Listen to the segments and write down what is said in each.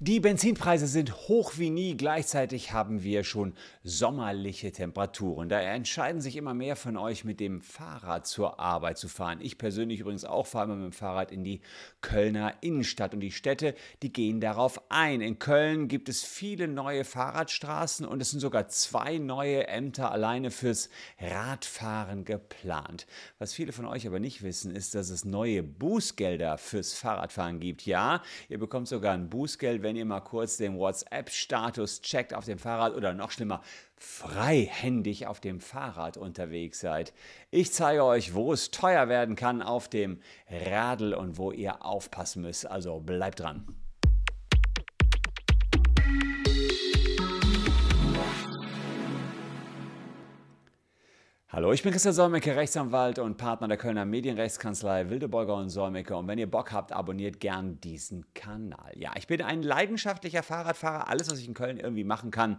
Die Benzinpreise sind hoch wie nie. Gleichzeitig haben wir schon sommerliche Temperaturen. Daher entscheiden sich immer mehr von euch, mit dem Fahrrad zur Arbeit zu fahren. Ich persönlich übrigens auch fahre immer mit dem Fahrrad in die Kölner Innenstadt. Und die Städte, die gehen darauf ein. In Köln gibt es viele neue Fahrradstraßen und es sind sogar zwei neue Ämter alleine fürs Radfahren geplant. Was viele von euch aber nicht wissen, ist, dass es neue Bußgelder fürs Fahrradfahren gibt. Ja, ihr bekommt sogar ein Bußgeld, wenn ihr mal kurz den WhatsApp-Status checkt auf dem Fahrrad oder noch schlimmer, freihändig auf dem Fahrrad unterwegs seid. Ich zeige euch, wo es teuer werden kann auf dem Radl und wo ihr aufpassen müsst. Also bleibt dran. Hallo, ich bin Christian Solmecke, Rechtsanwalt und Partner der Kölner Medienrechtskanzlei Wildeborger und Solmecke. Und wenn ihr Bock habt, abonniert gern diesen Kanal. Ja, ich bin ein leidenschaftlicher Fahrradfahrer. Alles, was ich in Köln irgendwie machen kann,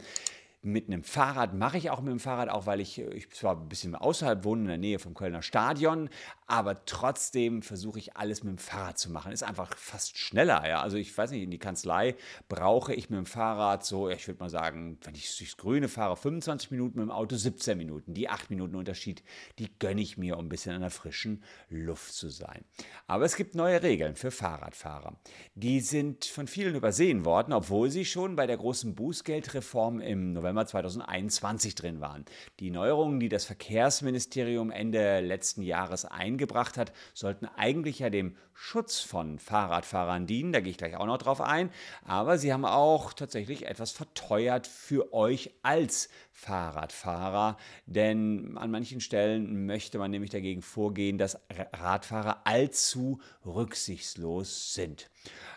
mit einem Fahrrad mache ich auch mit dem Fahrrad, auch weil ich, ich zwar ein bisschen außerhalb wohne, in der Nähe vom Kölner Stadion, aber trotzdem versuche ich alles mit dem Fahrrad zu machen. Ist einfach fast schneller, ja. Also ich weiß nicht, in die Kanzlei brauche ich mit dem Fahrrad so, ich würde mal sagen, wenn ich durchs Grüne fahre, 25 Minuten, mit dem Auto 17 Minuten. Die 8 Minuten Unterschied, die gönne ich mir, um ein bisschen in der frischen Luft zu sein. Aber es gibt neue Regeln für Fahrradfahrer. Die sind von vielen übersehen worden, obwohl sie schon bei der großen Bußgeldreform im November November 2021 drin waren. Die Neuerungen, die das Verkehrsministerium Ende letzten Jahres eingebracht hat, sollten eigentlich ja dem Schutz von Fahrradfahrern dienen. Da gehe ich gleich auch noch drauf ein. Aber sie haben auch tatsächlich etwas verteuert für euch als Fahrradfahrer. Denn an manchen Stellen möchte man nämlich dagegen vorgehen, dass Radfahrer allzu rücksichtslos sind.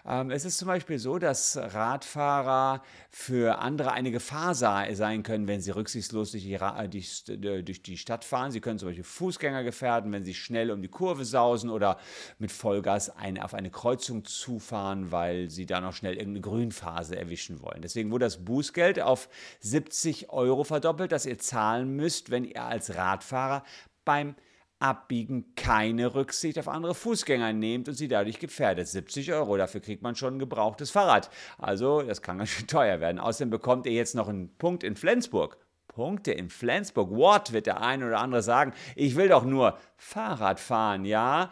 Ähm, es ist zum Beispiel so, dass Radfahrer für andere eine Gefahr sein können, wenn sie rücksichtslos durch die, äh, durch die Stadt fahren. Sie können zum Beispiel Fußgänger gefährden, wenn sie schnell um die Kurve sausen oder mit Vollgas auf eine Kreuzung zufahren, weil sie da noch schnell irgendeine Grünphase erwischen wollen. Deswegen wurde das Bußgeld auf 70 Euro verdoppelt, das ihr zahlen müsst, wenn ihr als Radfahrer beim Abbiegen keine Rücksicht auf andere Fußgänger nehmt und sie dadurch gefährdet. 70 Euro, dafür kriegt man schon ein gebrauchtes Fahrrad. Also, das kann ganz schön teuer werden. Außerdem bekommt ihr jetzt noch einen Punkt in Flensburg. Punkte in Flensburg. What, wird der eine oder andere sagen. Ich will doch nur Fahrrad fahren, ja?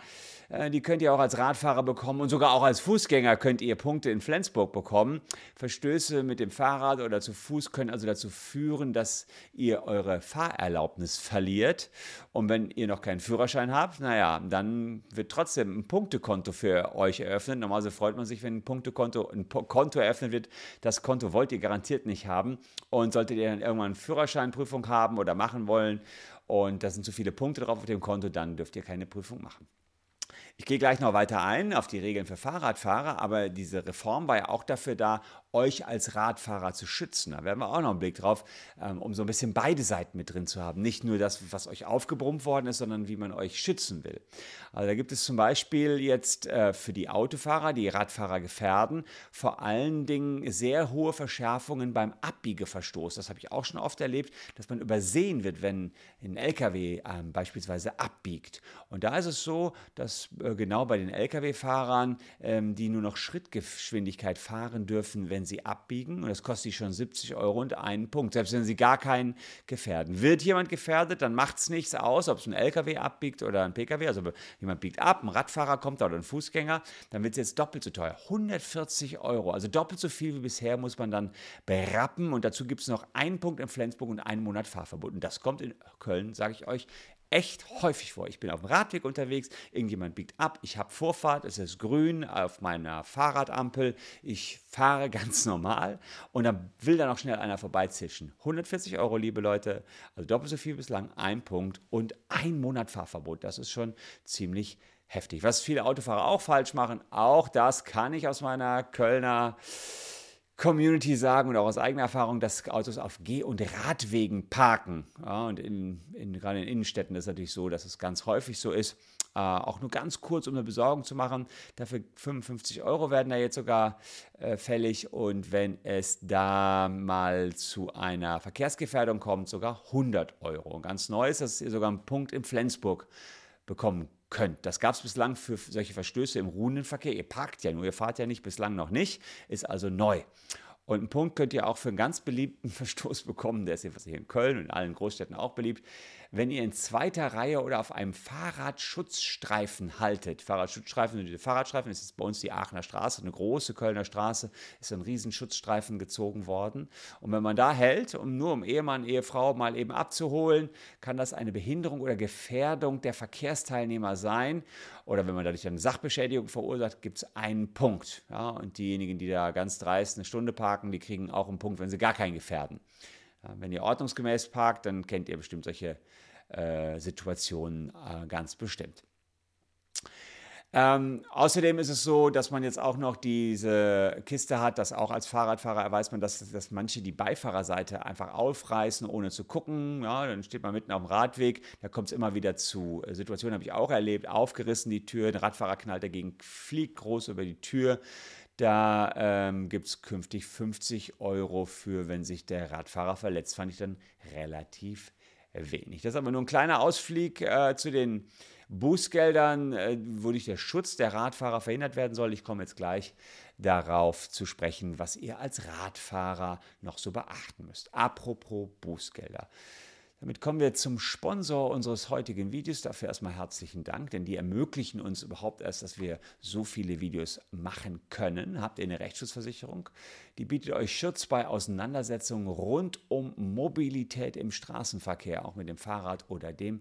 Äh, die könnt ihr auch als Radfahrer bekommen und sogar auch als Fußgänger könnt ihr Punkte in Flensburg bekommen. Verstöße mit dem Fahrrad oder zu Fuß können also dazu führen, dass ihr eure Fahrerlaubnis verliert. Und wenn ihr noch keinen Führerschein habt, naja, dann wird trotzdem ein Punktekonto für euch eröffnet. Normalerweise freut man sich, wenn ein Punktekonto ein Konto eröffnet wird. Das Konto wollt ihr garantiert nicht haben. Und solltet ihr dann irgendwann eine Führerscheinprüfung haben oder machen wollen und da sind zu viele Punkte drauf auf dem Konto, dann dürft ihr keine Prüfung machen. Ich gehe gleich noch weiter ein auf die Regeln für Fahrradfahrer, aber diese Reform war ja auch dafür da, euch als Radfahrer zu schützen. Da werden wir auch noch einen Blick drauf, ähm, um so ein bisschen beide Seiten mit drin zu haben. Nicht nur das, was euch aufgebrummt worden ist, sondern wie man euch schützen will. Also da gibt es zum Beispiel jetzt äh, für die Autofahrer, die Radfahrer gefährden, vor allen Dingen sehr hohe Verschärfungen beim Abbiegeverstoß. Das habe ich auch schon oft erlebt, dass man übersehen wird, wenn ein LKW ähm, beispielsweise abbiegt. Und da ist es so, dass äh, genau bei den Lkw-Fahrern, ähm, die nur noch Schrittgeschwindigkeit fahren dürfen, wenn sie abbiegen. Und das kostet sie schon 70 Euro und einen Punkt, selbst wenn sie gar keinen gefährden. Wird jemand gefährdet, dann macht es nichts aus, ob es ein LKW abbiegt oder ein PKW. Also jemand biegt ab, ein Radfahrer kommt da oder ein Fußgänger, dann wird es jetzt doppelt so teuer. 140 Euro, also doppelt so viel wie bisher muss man dann berappen. Und dazu gibt es noch einen Punkt in Flensburg und einen Monat Fahrverbot. Und das kommt in Köln, sage ich euch, echt häufig vor. Ich bin auf dem Radweg unterwegs, irgendjemand biegt ab, ich habe Vorfahrt, es ist grün auf meiner Fahrradampel, ich fahre ganz normal und dann will da noch schnell einer vorbeizischen. 140 Euro, liebe Leute, also doppelt so viel bislang, ein Punkt und ein Monat Fahrverbot. Das ist schon ziemlich heftig. Was viele Autofahrer auch falsch machen, auch das kann ich aus meiner Kölner Community sagen und auch aus eigener Erfahrung, dass Autos auf Geh- und Radwegen parken. Ja, und in, in, gerade in Innenstädten ist es natürlich so, dass es ganz häufig so ist. Äh, auch nur ganz kurz, um eine Besorgung zu machen. Dafür 55 Euro werden da jetzt sogar äh, fällig. Und wenn es da mal zu einer Verkehrsgefährdung kommt, sogar 100 Euro. Und ganz neu ist, dass ihr sogar einen Punkt in Flensburg bekommen könnt. Das gab es bislang für solche Verstöße im ruhenden Verkehr. Ihr parkt ja nur, ihr fahrt ja nicht, bislang noch nicht, ist also neu. Und einen Punkt könnt ihr auch für einen ganz beliebten Verstoß bekommen, der ist hier in Köln und in allen Großstädten auch beliebt, wenn ihr in zweiter Reihe oder auf einem Fahrradschutzstreifen haltet. Fahrradschutzstreifen sind diese Fahrradstreifen, das ist bei uns die Aachener Straße, eine große Kölner Straße, ist ein riesen Schutzstreifen gezogen worden. Und wenn man da hält, um nur um Ehemann, Ehefrau mal eben abzuholen, kann das eine Behinderung oder Gefährdung der Verkehrsteilnehmer sein. Oder wenn man dadurch eine Sachbeschädigung verursacht, gibt es einen Punkt. Ja, und diejenigen, die da ganz dreist eine Stunde parken, die kriegen auch einen Punkt, wenn sie gar keinen gefährden. Wenn ihr ordnungsgemäß parkt, dann kennt ihr bestimmt solche äh, Situationen äh, ganz bestimmt. Ähm, außerdem ist es so, dass man jetzt auch noch diese Kiste hat, dass auch als Fahrradfahrer weiß man, dass, dass manche die Beifahrerseite einfach aufreißen, ohne zu gucken. Ja, dann steht man mitten auf dem Radweg. Da kommt es immer wieder zu äh, Situationen, habe ich auch erlebt, aufgerissen die Tür, ein Radfahrer knallt dagegen, fliegt groß über die Tür. Da ähm, gibt es künftig 50 Euro für, wenn sich der Radfahrer verletzt. Fand ich dann relativ wenig. Das ist aber nur ein kleiner Ausflug äh, zu den Bußgeldern, äh, wodurch der Schutz der Radfahrer verhindert werden soll. Ich komme jetzt gleich darauf zu sprechen, was ihr als Radfahrer noch so beachten müsst. Apropos Bußgelder. Damit kommen wir zum Sponsor unseres heutigen Videos. Dafür erstmal herzlichen Dank, denn die ermöglichen uns überhaupt erst, dass wir so viele Videos machen können. Habt ihr eine Rechtsschutzversicherung? Die bietet euch Schutz bei Auseinandersetzungen rund um Mobilität im Straßenverkehr, auch mit dem Fahrrad oder dem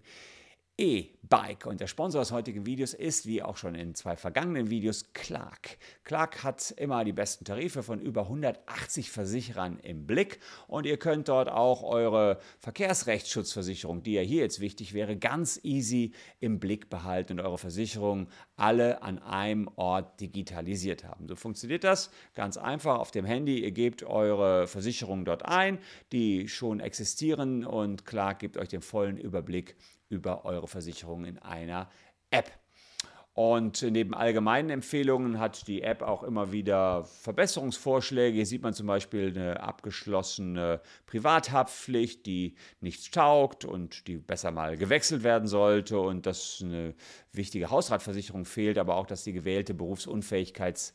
E-Bike. Und der Sponsor des heutigen Videos ist, wie auch schon in zwei vergangenen Videos, Clark. Clark hat immer die besten Tarife von über 180 Versicherern im Blick und ihr könnt dort auch eure Verkehrsrechtsschutzversicherung, die ja hier jetzt wichtig wäre, ganz easy im Blick behalten und eure Versicherungen alle an einem Ort digitalisiert haben. So funktioniert das ganz einfach auf dem Handy. Ihr gebt eure Versicherungen dort ein, die schon existieren und Clark gibt euch den vollen Überblick über eure Versicherung in einer App. Und neben allgemeinen Empfehlungen hat die App auch immer wieder Verbesserungsvorschläge. Hier sieht man zum Beispiel eine abgeschlossene Privathaftpflicht, die nichts taugt und die besser mal gewechselt werden sollte und dass eine wichtige Hausratversicherung fehlt, aber auch, dass die gewählte Berufsunfähigkeits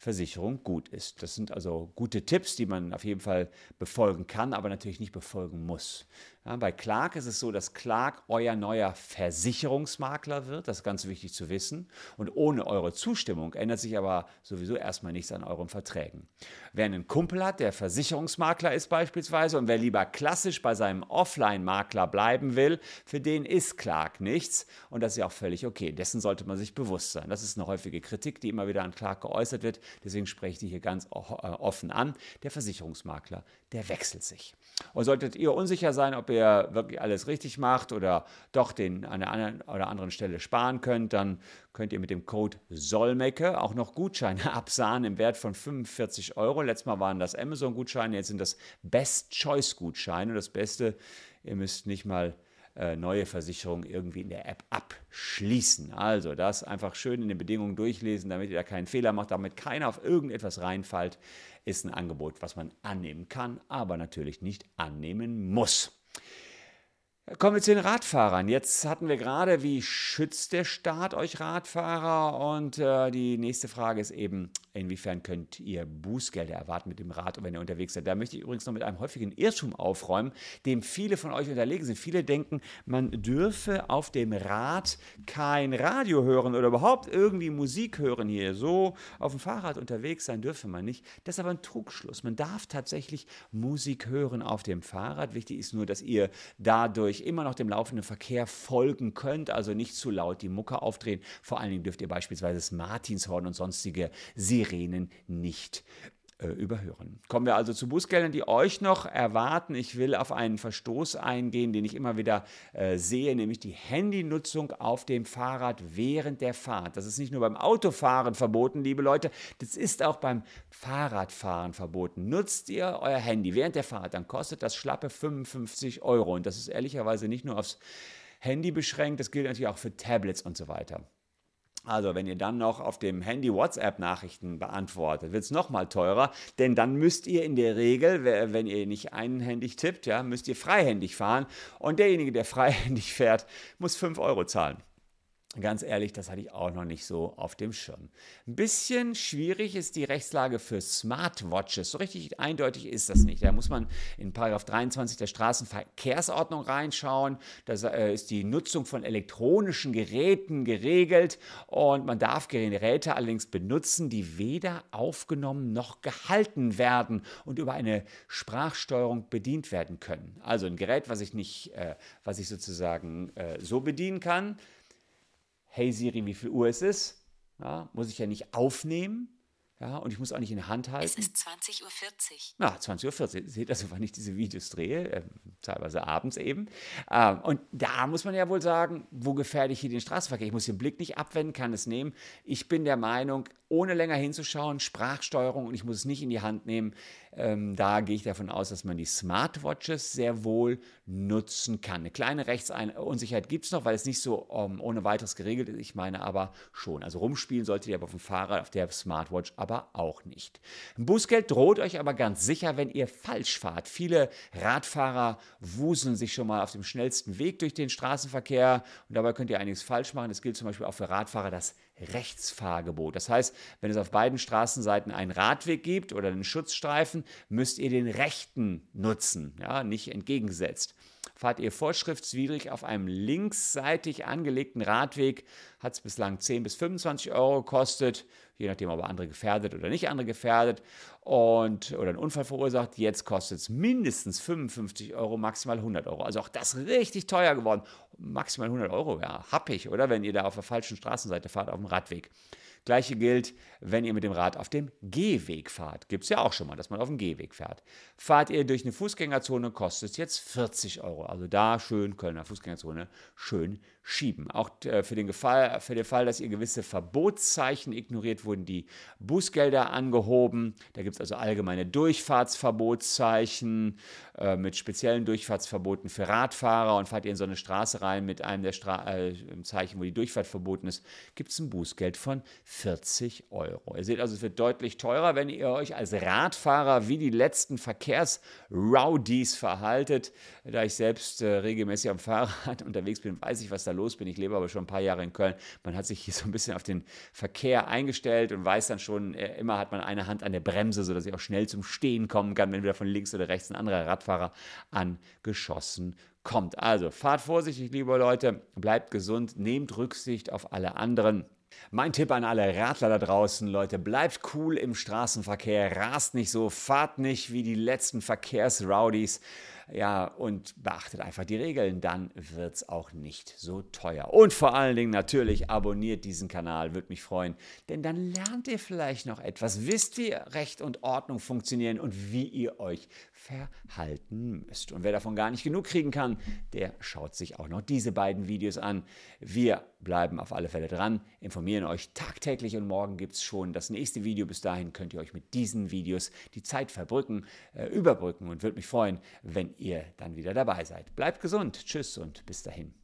Versicherung gut ist. Das sind also gute Tipps, die man auf jeden Fall befolgen kann, aber natürlich nicht befolgen muss. Ja, bei Clark ist es so, dass Clark euer neuer Versicherungsmakler wird. Das ist ganz wichtig zu wissen. Und ohne eure Zustimmung ändert sich aber sowieso erstmal nichts an euren Verträgen. Wer einen Kumpel hat, der Versicherungsmakler ist beispielsweise und wer lieber klassisch bei seinem Offline-Makler bleiben will, für den ist Clark nichts. Und das ist ja auch völlig okay. Dessen sollte man sich bewusst sein. Das ist eine häufige Kritik, die immer wieder an Clark geäußert wird. Deswegen spreche ich die hier ganz äh, offen an. Der Versicherungsmakler, der wechselt sich. Und solltet ihr unsicher sein, ob ihr wirklich alles richtig macht oder doch den an der einen oder anderen Stelle sparen könnt, dann könnt ihr mit dem Code Solmecke auch noch Gutscheine absahen im Wert von 45 Euro. Letztes Mal waren das Amazon-Gutscheine, jetzt sind das Best Choice-Gutscheine. Das Beste, ihr müsst nicht mal neue Versicherungen irgendwie in der App abschließen. Also das einfach schön in den Bedingungen durchlesen, damit ihr da keinen Fehler macht, damit keiner auf irgendetwas reinfällt, ist ein Angebot, was man annehmen kann, aber natürlich nicht annehmen muss. Kommen wir zu den Radfahrern. Jetzt hatten wir gerade, wie schützt der Staat euch Radfahrer? Und äh, die nächste Frage ist eben, inwiefern könnt ihr Bußgelder erwarten mit dem Rad, wenn ihr unterwegs seid? Da möchte ich übrigens noch mit einem häufigen Irrtum aufräumen, dem viele von euch unterlegen sind. Viele denken, man dürfe auf dem Rad kein Radio hören oder überhaupt irgendwie Musik hören hier. So auf dem Fahrrad unterwegs sein dürfe man nicht. Das ist aber ein Trugschluss. Man darf tatsächlich Musik hören auf dem Fahrrad. Wichtig ist nur, dass ihr dadurch immer noch dem laufenden Verkehr folgen könnt, also nicht zu laut die Mucke aufdrehen. Vor allen Dingen dürft ihr beispielsweise das Martinshorn und sonstige Sirenen nicht überhören. Kommen wir also zu Bußgeldern, die euch noch erwarten. Ich will auf einen Verstoß eingehen, den ich immer wieder äh, sehe, nämlich die Handynutzung auf dem Fahrrad während der Fahrt. Das ist nicht nur beim Autofahren verboten, liebe Leute, das ist auch beim Fahrradfahren verboten. Nutzt ihr euer Handy während der Fahrt, dann kostet das schlappe 55 Euro. Und das ist ehrlicherweise nicht nur aufs Handy beschränkt, das gilt natürlich auch für Tablets und so weiter. Also, wenn ihr dann noch auf dem Handy WhatsApp-Nachrichten beantwortet, wird es nochmal teurer, denn dann müsst ihr in der Regel, wenn ihr nicht einhändig tippt, ja, müsst ihr freihändig fahren und derjenige, der freihändig fährt, muss 5 Euro zahlen. Ganz ehrlich, das hatte ich auch noch nicht so auf dem Schirm. Ein bisschen schwierig ist die Rechtslage für Smartwatches. So richtig eindeutig ist das nicht. Da muss man in Paragraph 23 der Straßenverkehrsordnung reinschauen. Da äh, ist die Nutzung von elektronischen Geräten geregelt und man darf Geräte allerdings benutzen, die weder aufgenommen noch gehalten werden und über eine Sprachsteuerung bedient werden können. Also ein Gerät, was ich nicht, äh, was ich sozusagen äh, so bedienen kann hey Siri, wie viel Uhr es ist, ja, muss ich ja nicht aufnehmen. Ja, und ich muss auch nicht in der Hand halten. Es ist 20.40 Uhr. Ja, 20.40 Uhr. Seht also, wann ich diese Videos drehe, äh, teilweise abends eben. Ähm, und da muss man ja wohl sagen, wo gefährde ich hier den Straßenverkehr? Ich muss den Blick nicht abwenden, kann es nehmen. Ich bin der Meinung, ohne länger hinzuschauen, Sprachsteuerung und ich muss es nicht in die Hand nehmen. Ähm, da gehe ich davon aus, dass man die Smartwatches sehr wohl nutzen kann. Eine kleine Rechtsunsicherheit gibt es noch, weil es nicht so um, ähm, ohne weiteres geregelt ist. Ich meine aber schon. Also rumspielen solltet ihr aber auf dem Fahrrad, auf der Smartwatch aber auch nicht. Ein Bußgeld droht euch aber ganz sicher, wenn ihr falsch fahrt. Viele Radfahrer wuseln sich schon mal auf dem schnellsten Weg durch den Straßenverkehr und dabei könnt ihr einiges falsch machen. Das gilt zum Beispiel auch für Radfahrer, das Rechtsfahrgebot. Das heißt, wenn es auf beiden Straßenseiten einen Radweg gibt oder einen Schutzstreifen, müsst ihr den rechten nutzen, ja, nicht entgegengesetzt. Fahrt ihr vorschriftswidrig auf einem linksseitig angelegten Radweg, hat es bislang 10 bis 25 Euro gekostet, je nachdem, ob er andere gefährdet oder nicht andere gefährdet und, oder einen Unfall verursacht. Jetzt kostet es mindestens 55 Euro, maximal 100 Euro. Also auch das richtig teuer geworden. Maximal 100 Euro, ja, happig, oder? Wenn ihr da auf der falschen Straßenseite fahrt, auf dem Radweg. Gleiche gilt, wenn ihr mit dem Rad auf dem Gehweg fahrt. Gibt es ja auch schon mal, dass man auf dem Gehweg fährt. Fahrt ihr durch eine Fußgängerzone, kostet es jetzt 40 Euro. Also da schön Kölner Fußgängerzone schön schieben. Auch äh, für den, Fall, für den Fall, dass ihr gewisse Verbotszeichen ignoriert, wurden die Bußgelder angehoben. Da gibt es also allgemeine Durchfahrtsverbotszeichen äh, mit speziellen Durchfahrtsverboten für Radfahrer und fahrt ihr in so eine Straße rein mit einem der Stra äh, Zeichen, wo die Durchfahrt verboten ist, gibt es ein Bußgeld von 40 Euro. Ihr seht also, es wird deutlich teurer, wenn ihr euch als Radfahrer wie die letzten Verkehrsrowdies verhaltet. Da ich selbst äh, regelmäßig am Fahrrad unterwegs bin, weiß ich, was da los bin. Ich lebe aber schon ein paar Jahre in Köln. Man hat sich hier so ein bisschen auf den Verkehr eingestellt und weiß dann schon, äh, immer hat man eine Hand an der Bremse, sodass ich auch schnell zum Stehen kommen kann, wenn wieder von links oder rechts ein anderer Radfahrer angeschossen kommt. Also fahrt vorsichtig, liebe Leute, bleibt gesund, nehmt Rücksicht auf alle anderen. Mein Tipp an alle Radler da draußen, Leute, bleibt cool im Straßenverkehr, rast nicht so, fahrt nicht wie die letzten Verkehrsrowdies. Ja, und beachtet einfach die Regeln, dann wird es auch nicht so teuer. Und vor allen Dingen natürlich abonniert diesen Kanal, würde mich freuen, denn dann lernt ihr vielleicht noch etwas, wisst wie Recht und Ordnung funktionieren und wie ihr euch verhalten müsst. Und wer davon gar nicht genug kriegen kann, der schaut sich auch noch diese beiden Videos an. Wir bleiben auf alle Fälle dran, informieren euch tagtäglich und morgen gibt es schon das nächste Video. Bis dahin könnt ihr euch mit diesen Videos die Zeit verbrücken, äh, überbrücken und würde mich freuen, wenn ihr dann wieder dabei seid. Bleibt gesund, tschüss und bis dahin.